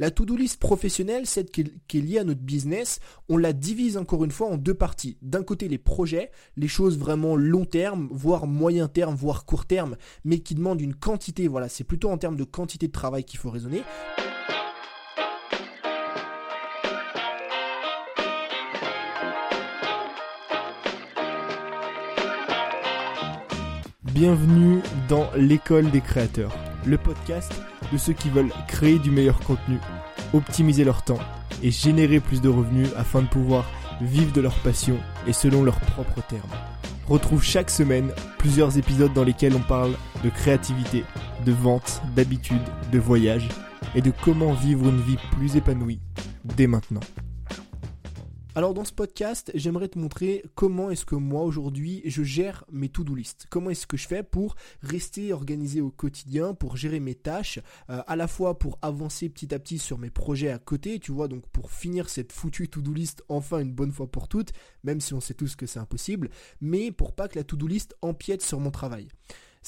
La to-do list professionnelle, celle qui est liée à notre business, on la divise encore une fois en deux parties. D'un côté, les projets, les choses vraiment long terme, voire moyen terme, voire court terme, mais qui demandent une quantité. Voilà, c'est plutôt en termes de quantité de travail qu'il faut raisonner. Bienvenue dans l'école des créateurs, le podcast de ceux qui veulent créer du meilleur contenu, optimiser leur temps et générer plus de revenus afin de pouvoir vivre de leur passion et selon leurs propres termes. Retrouve chaque semaine plusieurs épisodes dans lesquels on parle de créativité, de vente, d'habitude, de voyage et de comment vivre une vie plus épanouie dès maintenant. Alors dans ce podcast, j'aimerais te montrer comment est-ce que moi aujourd'hui je gère mes to-do list. Comment est-ce que je fais pour rester organisé au quotidien, pour gérer mes tâches, euh, à la fois pour avancer petit à petit sur mes projets à côté, tu vois, donc pour finir cette foutue to-do list enfin une bonne fois pour toutes, même si on sait tous que c'est impossible, mais pour pas que la to-do list empiète sur mon travail.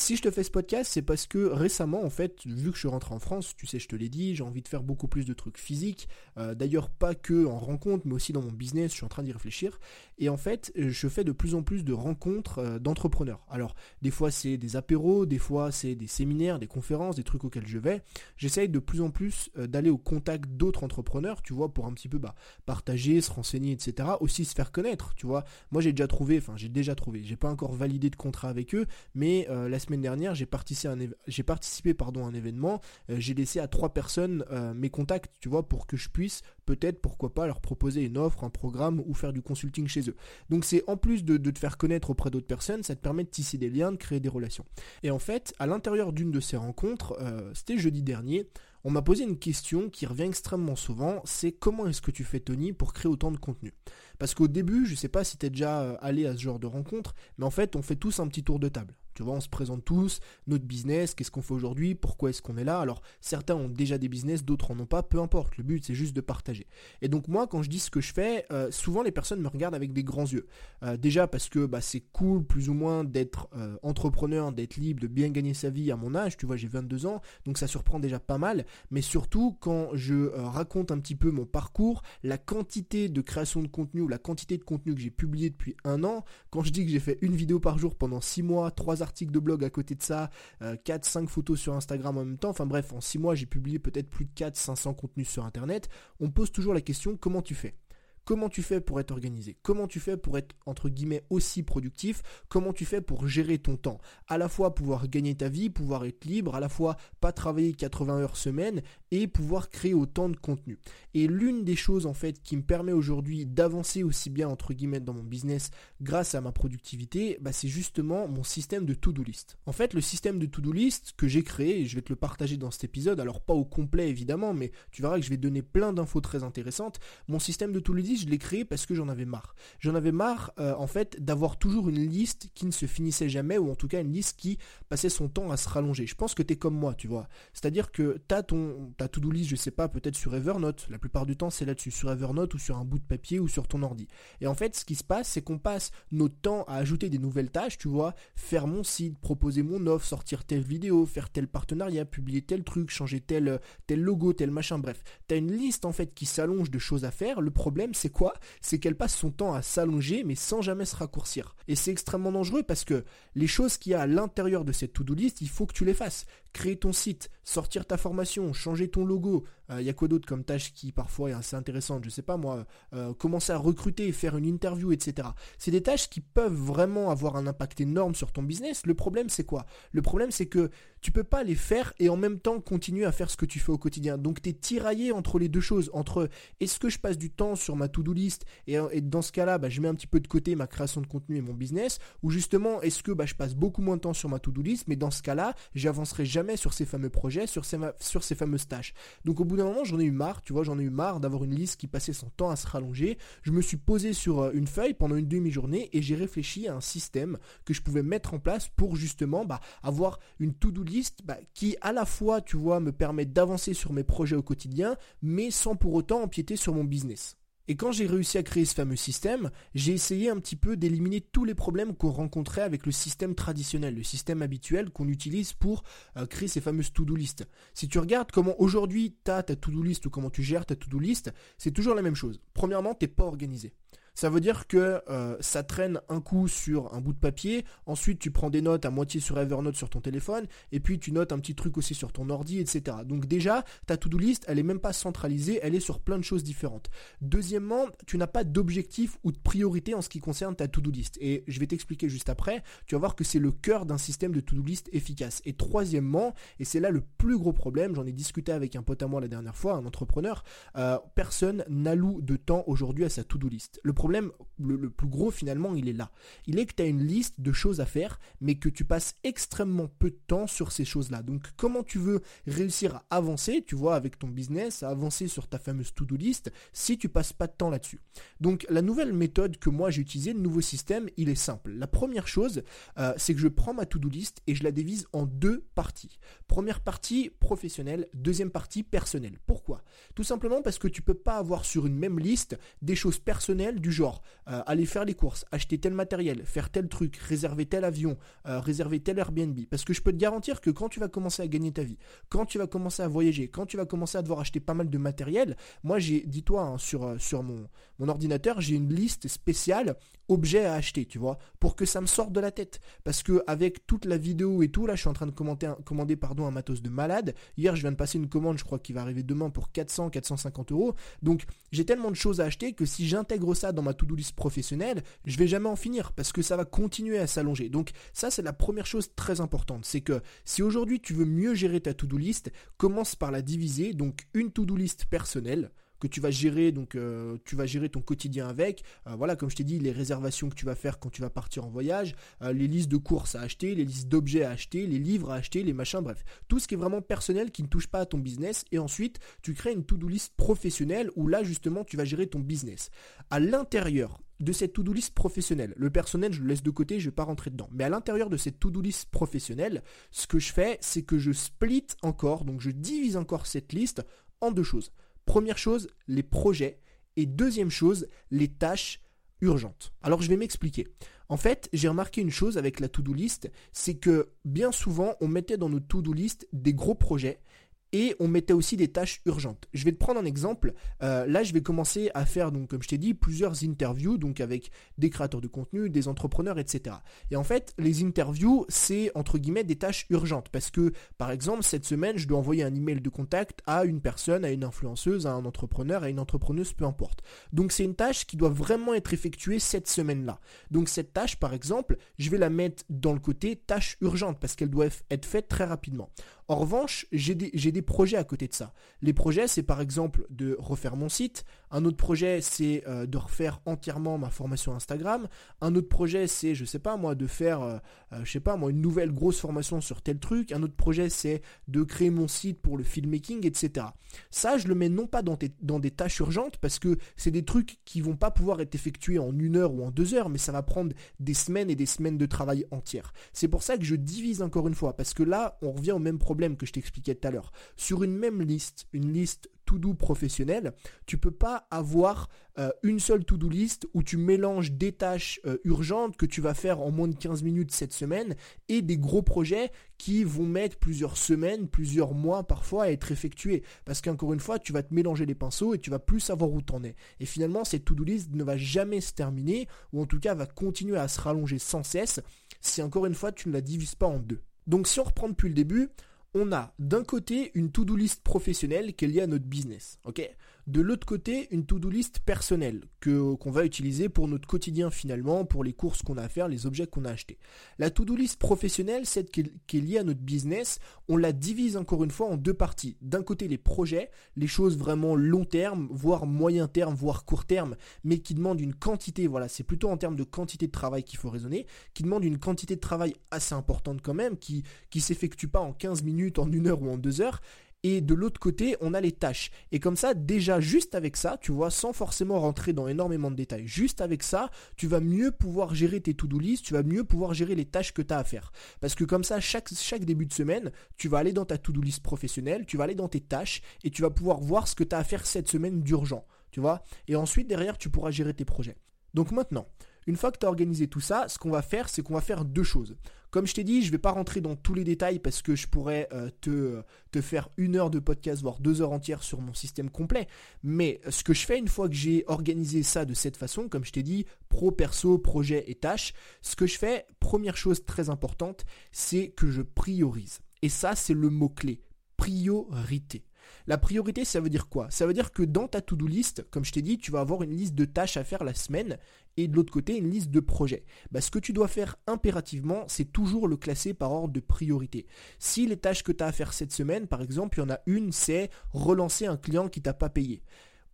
Si je te fais ce podcast, c'est parce que récemment, en fait, vu que je suis rentré en France, tu sais, je te l'ai dit, j'ai envie de faire beaucoup plus de trucs physiques. Euh, d'ailleurs, pas que en rencontre, mais aussi dans mon business, je suis en train d'y réfléchir. Et en fait, je fais de plus en plus de rencontres euh, d'entrepreneurs. Alors, des fois, c'est des apéros, des fois, c'est des séminaires, des conférences, des trucs auxquels je vais. J'essaye de plus en plus euh, d'aller au contact d'autres entrepreneurs, tu vois, pour un petit peu bah, partager, se renseigner, etc. Aussi se faire connaître, tu vois. Moi, j'ai déjà trouvé, enfin, j'ai déjà trouvé, j'ai pas encore validé de contrat avec eux, mais la semaine dernière, j'ai participé, à un, pardon, un événement, euh, j'ai laissé à trois personnes euh, mes contacts, tu vois, pour que je puisse peut-être, pourquoi pas, leur proposer une offre, un programme ou faire du consulting chez eux. Donc c'est en plus de, te faire connaître auprès d'autres personnes, ça te permet de tisser des liens, de créer des relations. Et en fait, à l'intérieur d'une de ces rencontres, euh, c'était jeudi dernier, on m'a posé une question qui revient extrêmement souvent, c'est comment est-ce que tu fais Tony pour créer autant de contenu? Parce qu'au début, je sais pas si tu es déjà allé à ce genre de rencontre, mais en fait, on fait tous un petit tour de table. Tu vois, on se présente tous, notre business, qu'est-ce qu'on fait aujourd'hui, pourquoi est-ce qu'on est là. Alors, certains ont déjà des business, d'autres en ont pas, peu importe. Le but, c'est juste de partager. Et donc, moi, quand je dis ce que je fais, euh, souvent les personnes me regardent avec des grands yeux. Euh, déjà parce que bah, c'est cool, plus ou moins, d'être euh, entrepreneur, d'être libre, de bien gagner sa vie à mon âge. Tu vois, j'ai 22 ans, donc ça surprend déjà pas mal. Mais surtout, quand je raconte un petit peu mon parcours, la quantité de création de contenu ou la quantité de contenu que j'ai publié depuis un an, quand je dis que j'ai fait une vidéo par jour pendant 6 mois, 3 articles de blog à côté de ça, 4-5 euh, photos sur Instagram en même temps. Enfin bref, en 6 mois, j'ai publié peut-être plus de 400-500 contenus sur Internet. On pose toujours la question comment tu fais? Comment tu fais pour être organisé? Comment tu fais pour être entre guillemets aussi productif? Comment tu fais pour gérer ton temps? À la fois pouvoir gagner ta vie, pouvoir être libre, à la fois pas travailler 80 heures semaine et pouvoir créer autant de contenu. Et l'une des choses en fait qui me permet aujourd'hui d'avancer aussi bien entre guillemets dans mon business grâce à ma productivité, bah, c'est justement mon système de to-do list. En fait, le système de to-do list que j'ai créé, et je vais te le partager dans cet épisode, alors pas au complet évidemment, mais tu verras que je vais donner plein d'infos très intéressantes. Mon système de to-do list je l'ai créé parce que j'en avais marre. J'en avais marre, euh, en fait, d'avoir toujours une liste qui ne se finissait jamais, ou en tout cas une liste qui passait son temps à se rallonger. Je pense que tu es comme moi, tu vois. C'est-à-dire que tu as ton, ta to-do list, je sais pas, peut-être sur Evernote. La plupart du temps, c'est là-dessus, sur Evernote ou sur un bout de papier ou sur ton ordi. Et en fait, ce qui se passe, c'est qu'on passe notre temps à ajouter des nouvelles tâches, tu vois, faire mon site, proposer mon offre, sortir telle vidéo, faire tel partenariat, publier tel truc, changer tel, tel logo, tel machin, bref. Tu as une liste en fait qui s'allonge de choses à faire. Le problème, c'est quoi? C'est qu'elle passe son temps à s'allonger mais sans jamais se raccourcir. Et c'est extrêmement dangereux parce que les choses qu'il y a à l'intérieur de cette to-do list, il faut que tu les fasses. Créer ton site, sortir ta formation, changer ton logo, il euh, y a quoi d'autre comme tâche qui parfois est assez intéressante, je sais pas moi, euh, commencer à recruter, faire une interview, etc. C'est des tâches qui peuvent vraiment avoir un impact énorme sur ton business. Le problème c'est quoi? Le problème c'est que tu peux pas les faire et en même temps continuer à faire ce que tu fais au quotidien. Donc tu es tiraillé entre les deux choses, entre est-ce que je passe du temps sur ma to-do list et, dans ce cas-là, bah, je mets un petit peu de côté ma création de contenu et mon business, ou justement est-ce que bah, je passe beaucoup moins de temps sur ma to-do list, mais dans ce cas-là, j'avancerai jamais sur ces fameux projets, sur ces, sur ces fameuses tâches. Donc au bout d'un moment, j'en ai eu marre, tu vois, j'en ai eu marre d'avoir une liste qui passait son temps à se rallonger. Je me suis posé sur euh, une feuille pendant une demi-journée et j'ai réfléchi à un système que je pouvais mettre en place pour justement bah, avoir une to-do list bah, qui à la fois, tu vois, me permet d'avancer sur mes projets au quotidien, mais sans pour autant empiéter sur mon business. Et quand j'ai réussi à créer ce fameux système, j'ai essayé un petit peu d'éliminer tous les problèmes qu'on rencontrait avec le système traditionnel, le système habituel qu'on utilise pour euh, créer ces fameuses to-do list. Si tu regardes comment aujourd'hui tu as ta to-do list ou comment tu gères ta to-do list, c'est toujours la même chose. Premièrement, tu n'es pas organisé. Ça veut dire que euh, ça traîne un coup sur un bout de papier, ensuite tu prends des notes à moitié sur Evernote sur ton téléphone, et puis tu notes un petit truc aussi sur ton ordi, etc. Donc déjà, ta to-do list, elle est même pas centralisée, elle est sur plein de choses différentes. Deuxièmement, tu n'as pas d'objectif ou de priorité en ce qui concerne ta to-do list. Et je vais t'expliquer juste après, tu vas voir que c'est le cœur d'un système de to-do list efficace. Et troisièmement, et c'est là le plus gros problème, j'en ai discuté avec un pote à moi la dernière fois, un entrepreneur, euh, personne n'alloue de temps aujourd'hui à sa to-do list. Problème, le, plus gros finalement, il est là. Il est que tu as une liste de choses à faire, mais que tu passes extrêmement peu de temps sur ces choses-là. Donc comment tu veux réussir à avancer, tu vois, avec ton business, à avancer sur ta fameuse to-do list, si tu passes pas de temps là-dessus? Donc la nouvelle méthode que moi j'ai utilisée, le nouveau système, il est simple. La première chose, euh, c'est que je prends ma to-do list et je la divise en deux parties. Première partie professionnelle, deuxième partie personnelle. Pourquoi? Tout simplement parce que tu peux pas avoir sur une même liste des choses personnelles du genre euh, aller faire les courses, acheter tel matériel, faire tel truc, réserver tel avion, euh, réserver tel Airbnb. Parce que je peux te garantir que quand tu vas commencer à gagner ta vie, quand tu vas commencer à voyager, quand tu vas commencer à devoir acheter pas mal de matériel, moi j'ai, dis-toi, hein, sur, euh, sur mon, mon ordinateur, j'ai une liste spéciale objets à acheter, tu vois, pour que ça me sorte de la tête. Parce que avec toute la vidéo et tout, là je suis en train de commenter, commander pardon, un matos de malade. Hier je viens de passer une commande, je crois qu'il va arriver demain pour 400, 450 euros. Donc j'ai tellement de choses à acheter que si j'intègre ça ma to-do list professionnelle, je vais jamais en finir parce que ça va continuer à s'allonger. Donc ça c'est la première chose très importante, c'est que si aujourd'hui tu veux mieux gérer ta to-do list, commence par la diviser, donc une to-do list personnelle, que tu vas gérer, donc euh, tu vas gérer ton quotidien avec. Euh, voilà, comme je t'ai dit, les réservations que tu vas faire quand tu vas partir en voyage, euh, les listes de courses à acheter, les listes d'objets à acheter, les livres à acheter, les machins, bref. Tout ce qui est vraiment personnel qui ne touche pas à ton business. Et ensuite, tu crées une to-do list professionnelle où là, justement, tu vas gérer ton business. À l'intérieur de cette to-do list professionnelle. Le personnel, je le laisse de côté, je ne vais pas rentrer dedans. Mais à l'intérieur de cette to-do list professionnelle, ce que je fais, c'est que je split encore, donc je divise encore cette liste en deux choses. Première chose, les projets. Et deuxième chose, les tâches urgentes. Alors je vais m'expliquer. En fait, j'ai remarqué une chose avec la to-do list, c'est que bien souvent on mettait dans nos to-do list des gros projets et on mettait aussi des tâches urgentes. Je vais te prendre un exemple. Euh, là, je vais commencer à faire, donc, comme je t'ai dit, plusieurs interviews, donc avec des créateurs de contenu, des entrepreneurs, etc. Et en fait, les interviews, c'est entre guillemets des tâches urgentes parce que, par exemple, cette semaine, je dois envoyer un email de contact à une personne, à une influenceuse, à un entrepreneur, à une entrepreneuse, peu importe. Donc, c'est une tâche qui doit vraiment être effectuée cette semaine-là. Donc, cette tâche, par exemple, je vais la mettre dans le côté tâche urgente parce qu'elle doit être faite très rapidement. En revanche, j'ai des, projets à côté de ça. Les projets, c'est par exemple de refaire mon site. Un autre projet, c'est euh, de refaire entièrement ma formation Instagram. Un autre projet, c'est, je sais pas moi, de faire, euh, euh, je sais pas moi, une nouvelle grosse formation sur tel truc. Un autre projet, c'est de créer mon site pour le filmmaking, etc. Ça, je le mets non pas dans, des tâches urgentes parce que c'est des trucs qui vont pas pouvoir être effectués en une heure ou en deux heures, mais ça va prendre des semaines et des semaines de travail entières. C'est pour ça que je divise encore une fois parce que là, on revient au même problème que je t'expliquais tout à l'heure. Sur une même liste, une liste to-do professionnelle, tu peux pas avoir euh, une seule to-do list où tu mélanges des tâches euh, urgentes que tu vas faire en moins de 15 minutes cette semaine et des gros projets qui vont mettre plusieurs semaines, plusieurs mois parfois à être effectués. Parce qu'encore une fois, tu vas te mélanger les pinceaux et tu vas plus savoir où t'en es. Et finalement, cette to-do list ne va jamais se terminer ou en tout cas va continuer à se rallonger sans cesse si encore une fois tu ne la divises pas en deux. Donc si on reprend depuis le début, on a d'un côté une to-do list professionnelle qui est liée à notre business, ok? De l'autre côté, une to-do list personnelle qu'on va utiliser pour notre quotidien finalement, pour les courses qu'on a à faire, les objets qu'on a achetés. La to-do list professionnelle, celle qui est, liée à notre business, on la divise encore une fois en deux parties. D'un côté, les projets, les choses vraiment long terme, voire moyen terme, voire court terme, mais qui demandent une quantité, voilà, c'est plutôt en termes de quantité de travail qu'il faut raisonner, qui demandent une quantité de travail assez importante quand même, qui qui s'effectue pas en 15 minutes en une heure ou en deux heures. Et de l'autre côté, on a les tâches. Et comme ça, déjà, juste avec ça, tu vois, sans forcément rentrer dans énormément de détails, juste avec ça, tu vas mieux pouvoir gérer tes to-do list, tu vas mieux pouvoir gérer les tâches que tu as à faire. Parce que comme ça, chaque, début de semaine, tu vas aller dans ta to-do list professionnelle, tu vas aller dans tes tâches, et tu vas pouvoir voir ce que tu as à faire cette semaine d'urgent tu vois. Et ensuite, derrière, tu pourras gérer tes projets. Donc maintenant, une fois que tu as organisé tout ça, ce qu'on va faire, c'est qu'on va faire deux choses. Comme je t'ai dit, je ne vais pas rentrer dans tous les détails parce que je pourrais euh, te, te, faire une heure de podcast, voire deux heures entières sur mon système complet. Mais ce que je fais une fois que j'ai organisé ça de cette façon, comme je t'ai dit, pro, perso, projet et tâches, ce que je fais, première chose très importante, c'est que je priorise. Et ça, c'est le mot-clé. Priorité. La priorité, ça veut dire quoi? Ça veut dire que dans ta to-do list, comme je t'ai dit, tu vas avoir une liste de tâches à faire la semaine et de l'autre côté une liste de projets. Bah, ce que tu dois faire impérativement, c'est toujours le classer par ordre de priorité. Si les tâches que tu as à faire cette semaine, par exemple, il y en a une, c'est relancer un client qui t'a pas payé.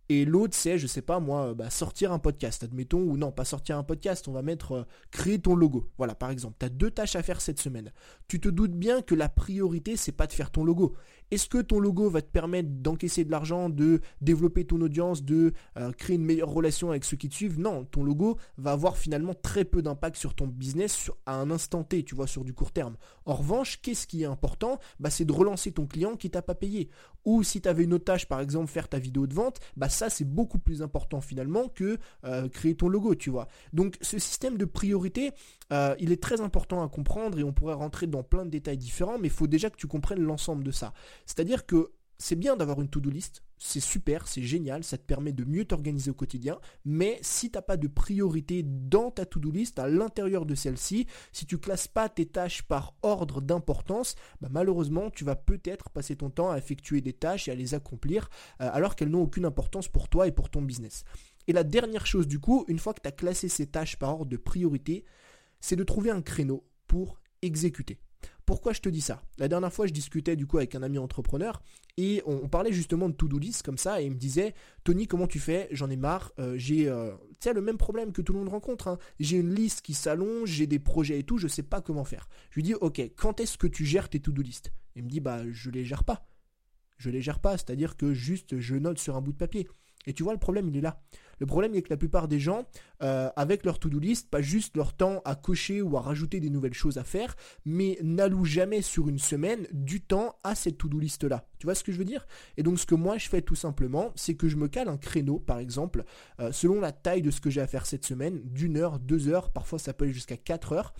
Et l'autre, c'est, je sais pas moi, bah, sortir un podcast, admettons, ou non, pas sortir un podcast, on va mettre euh, créer ton logo. Voilà, par exemple, tu as deux tâches à faire cette semaine. Tu te doutes bien que la priorité, c'est pas de faire ton logo. Est-ce que ton logo va te permettre d'encaisser de l'argent, de développer ton audience, de euh, créer une meilleure relation avec ceux qui te suivent? Non, ton logo va avoir finalement très peu d'impact sur ton business à un instant T, tu vois, sur du court terme. En revanche, qu'est-ce qui est important? Bah, C'est de relancer ton client qui t'a pas payé. Ou si tu avais une autre tâche, par exemple, faire ta vidéo de vente, bah ça c'est beaucoup plus important finalement que euh, créer ton logo, tu vois. Donc ce système de priorité, euh, il est très important à comprendre et on pourrait rentrer dans plein de détails différents, mais il faut déjà que tu comprennes l'ensemble de ça. C'est-à-dire que c'est bien d'avoir une to-do list, c'est super, c'est génial, ça te permet de mieux t'organiser au quotidien, mais si tu n'as pas de priorité dans ta to-do list, à l'intérieur de celle-ci, si tu classes pas tes tâches par ordre d'importance, bah, malheureusement tu vas peut-être passer ton temps à effectuer des tâches et à les accomplir euh, alors qu'elles n'ont aucune importance pour toi et pour ton business. Et la dernière chose du coup, une fois que tu as classé ces tâches par ordre de priorité, c'est de trouver un créneau pour exécuter. Pourquoi je te dis ça? La dernière fois, je discutais du coup avec un ami entrepreneur et on, parlait justement de to-do list comme ça et il me disait Tony, comment tu fais? J'en ai marre. Euh, j'ai euh, le même problème que tout le monde rencontre. Hein. J'ai une liste qui s'allonge, j'ai des projets et tout, je sais pas comment faire. Je lui dis Ok, quand est-ce que tu gères tes to-do list? Il me dit Bah, je les gère pas. Je les gère pas, c'est-à-dire que juste je note sur un bout de papier. Et tu vois, le problème, il est là. Le problème est que la plupart des gens, euh, avec leur to-do list, pas juste leur temps à cocher ou à rajouter des nouvelles choses à faire, mais n'allouent jamais sur une semaine du temps à cette to-do list-là. Tu vois ce que je veux dire? Et donc ce que moi je fais tout simplement, c'est que je me cale un créneau, par exemple, euh, selon la taille de ce que j'ai à faire cette semaine, d'une heure, deux heures, parfois ça peut aller jusqu'à quatre heures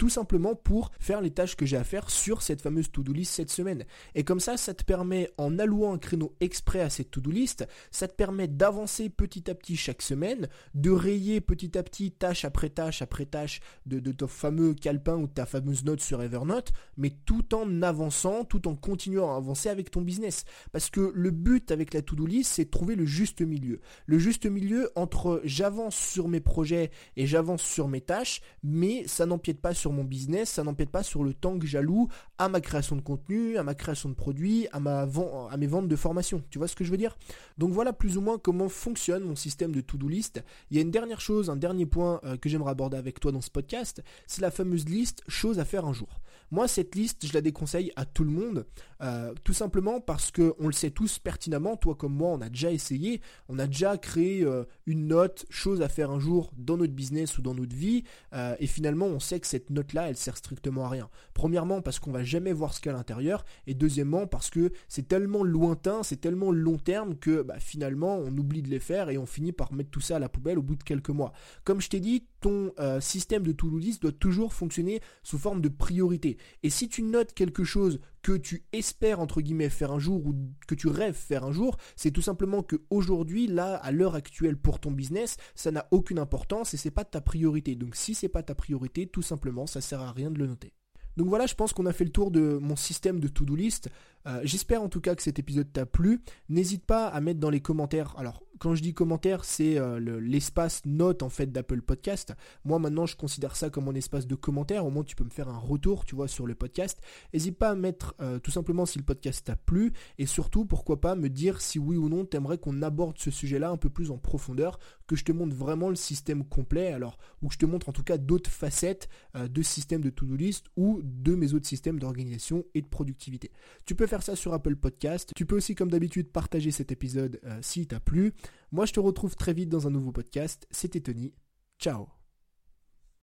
tout simplement pour faire les tâches que j'ai à faire sur cette fameuse to-do list cette semaine. Et comme ça, ça te permet, en allouant un créneau exprès à cette to-do list, ça te permet d'avancer petit à petit chaque semaine, de rayer petit à petit tâche après tâche après tâche de, ton fameux calepin ou de ta fameuse note sur Evernote, mais tout en avançant, tout en continuant à avancer avec ton business. Parce que le but avec la to-do list, c'est de trouver le juste milieu. Le juste milieu entre j'avance sur mes projets et j'avance sur mes tâches, mais ça n'empiète pas sur mon business, ça n'empêche pas sur le temps que j'alloue à ma création de contenu, à ma création de produits, à, ma à mes ventes de formation. Tu vois ce que je veux dire? Donc voilà plus ou moins comment fonctionne mon système de to-do list. Il y a une dernière chose, un dernier point euh, que j'aimerais aborder avec toi dans ce podcast, c'est la fameuse liste choses à faire un jour. Moi, cette liste, je la déconseille à tout le monde, euh, tout simplement parce que on le sait tous pertinemment, toi comme moi, on a déjà essayé, on a déjà créé euh, une note, chose à faire un jour dans notre business ou dans notre vie, et finalement, on sait que cette note là elle sert strictement à rien. Premièrement, parce qu'on va jamais voir ce qu'il y a à l'intérieur, et deuxièmement, parce que c'est tellement lointain, c'est tellement long terme que bah, finalement, on oublie de les faire et on finit par mettre tout ça à la poubelle au bout de quelques mois. Comme je t'ai dit, ton euh, système de to-do doit toujours fonctionner sous forme de priorité. Et si tu notes quelque chose que tu espères entre guillemets faire un jour ou que tu rêves faire un jour, c'est tout simplement que aujourd'hui, là, à l'heure actuelle pour ton business, ça n'a aucune importance et c'est pas ta priorité. Donc si c'est pas ta priorité, tout simplement, ça sert à rien de le noter. Donc voilà, je pense qu'on a fait le tour de mon système de to-do list. Euh, j'espère en tout cas que cet épisode t'a plu. N'hésite pas à mettre dans les commentaires. Alors, quand je dis commentaires, c'est euh, l'espace note en fait d'Apple Podcast. Moi maintenant, je considère ça comme mon espace de commentaires. Au moins, tu peux me faire un retour, tu vois, sur le podcast. N'hésite pas à mettre euh, tout simplement si le podcast t'a plu et surtout, pourquoi pas me dire si oui ou non t'aimerais qu'on aborde ce sujet-là un peu plus en profondeur, que je te montre vraiment le système complet. Alors, ou que je te montre en tout cas d'autres facettes de système de to-do list ou de mes autres systèmes d'organisation et de productivité. Tu peux faire ça sur Apple Podcast. Tu peux aussi, comme d'habitude, partager cet épisode euh, si t'a plu. Moi, je te retrouve très vite dans un nouveau podcast. C'était Tony. Ciao